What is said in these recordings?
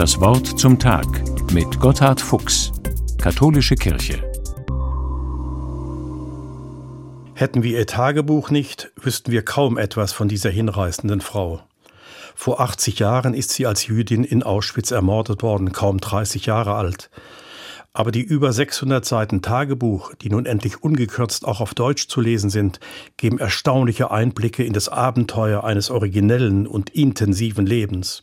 Das Wort zum Tag mit Gotthard Fuchs, Katholische Kirche. Hätten wir ihr Tagebuch nicht, wüssten wir kaum etwas von dieser hinreißenden Frau. Vor 80 Jahren ist sie als Jüdin in Auschwitz ermordet worden, kaum 30 Jahre alt. Aber die über 600 Seiten Tagebuch, die nun endlich ungekürzt auch auf Deutsch zu lesen sind, geben erstaunliche Einblicke in das Abenteuer eines originellen und intensiven Lebens.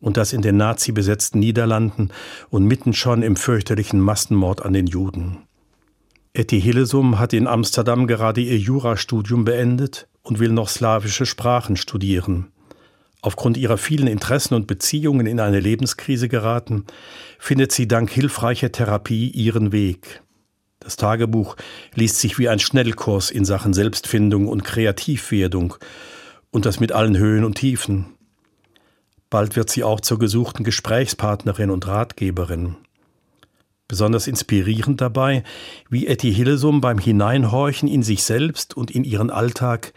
Und das in den nazi-besetzten Niederlanden und mitten schon im fürchterlichen Massenmord an den Juden. Etty Hillesum hat in Amsterdam gerade ihr Jurastudium beendet und will noch slawische Sprachen studieren. Aufgrund ihrer vielen Interessen und Beziehungen in eine Lebenskrise geraten, findet sie dank hilfreicher Therapie ihren Weg. Das Tagebuch liest sich wie ein Schnellkurs in Sachen Selbstfindung und Kreativwerdung und das mit allen Höhen und Tiefen. Bald wird sie auch zur gesuchten Gesprächspartnerin und Ratgeberin. Besonders inspirierend dabei, wie Etty Hillesum beim Hineinhorchen in sich selbst und in ihren Alltag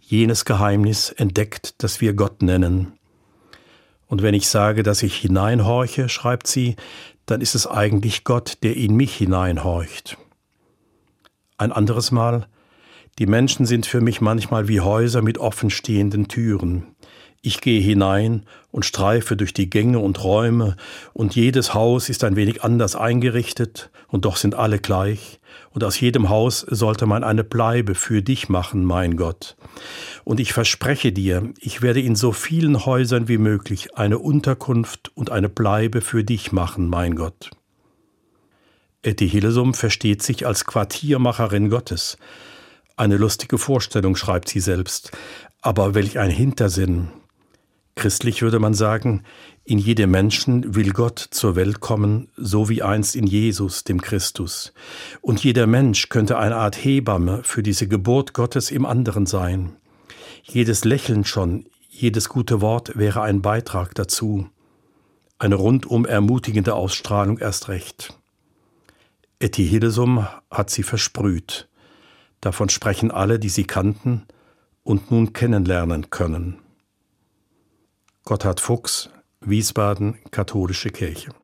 jenes Geheimnis entdeckt, das wir Gott nennen. Und wenn ich sage, dass ich hineinhorche, schreibt sie, dann ist es eigentlich Gott, der in mich hineinhorcht. Ein anderes Mal, die Menschen sind für mich manchmal wie Häuser mit offenstehenden Türen. Ich gehe hinein und streife durch die Gänge und Räume, und jedes Haus ist ein wenig anders eingerichtet, und doch sind alle gleich, und aus jedem Haus sollte man eine Bleibe für dich machen, mein Gott. Und ich verspreche dir, ich werde in so vielen Häusern wie möglich eine Unterkunft und eine Bleibe für dich machen, mein Gott. Etty Hillesum versteht sich als Quartiermacherin Gottes. Eine lustige Vorstellung, schreibt sie selbst. Aber welch ein Hintersinn, Christlich würde man sagen, in jedem Menschen will Gott zur Welt kommen, so wie einst in Jesus, dem Christus. Und jeder Mensch könnte eine Art Hebamme für diese Geburt Gottes im anderen sein. Jedes Lächeln schon, jedes gute Wort wäre ein Beitrag dazu. Eine rundum ermutigende Ausstrahlung erst recht. Etty Hillesum hat sie versprüht. Davon sprechen alle, die sie kannten und nun kennenlernen können. Gotthard Fuchs, Wiesbaden, Katholische Kirche.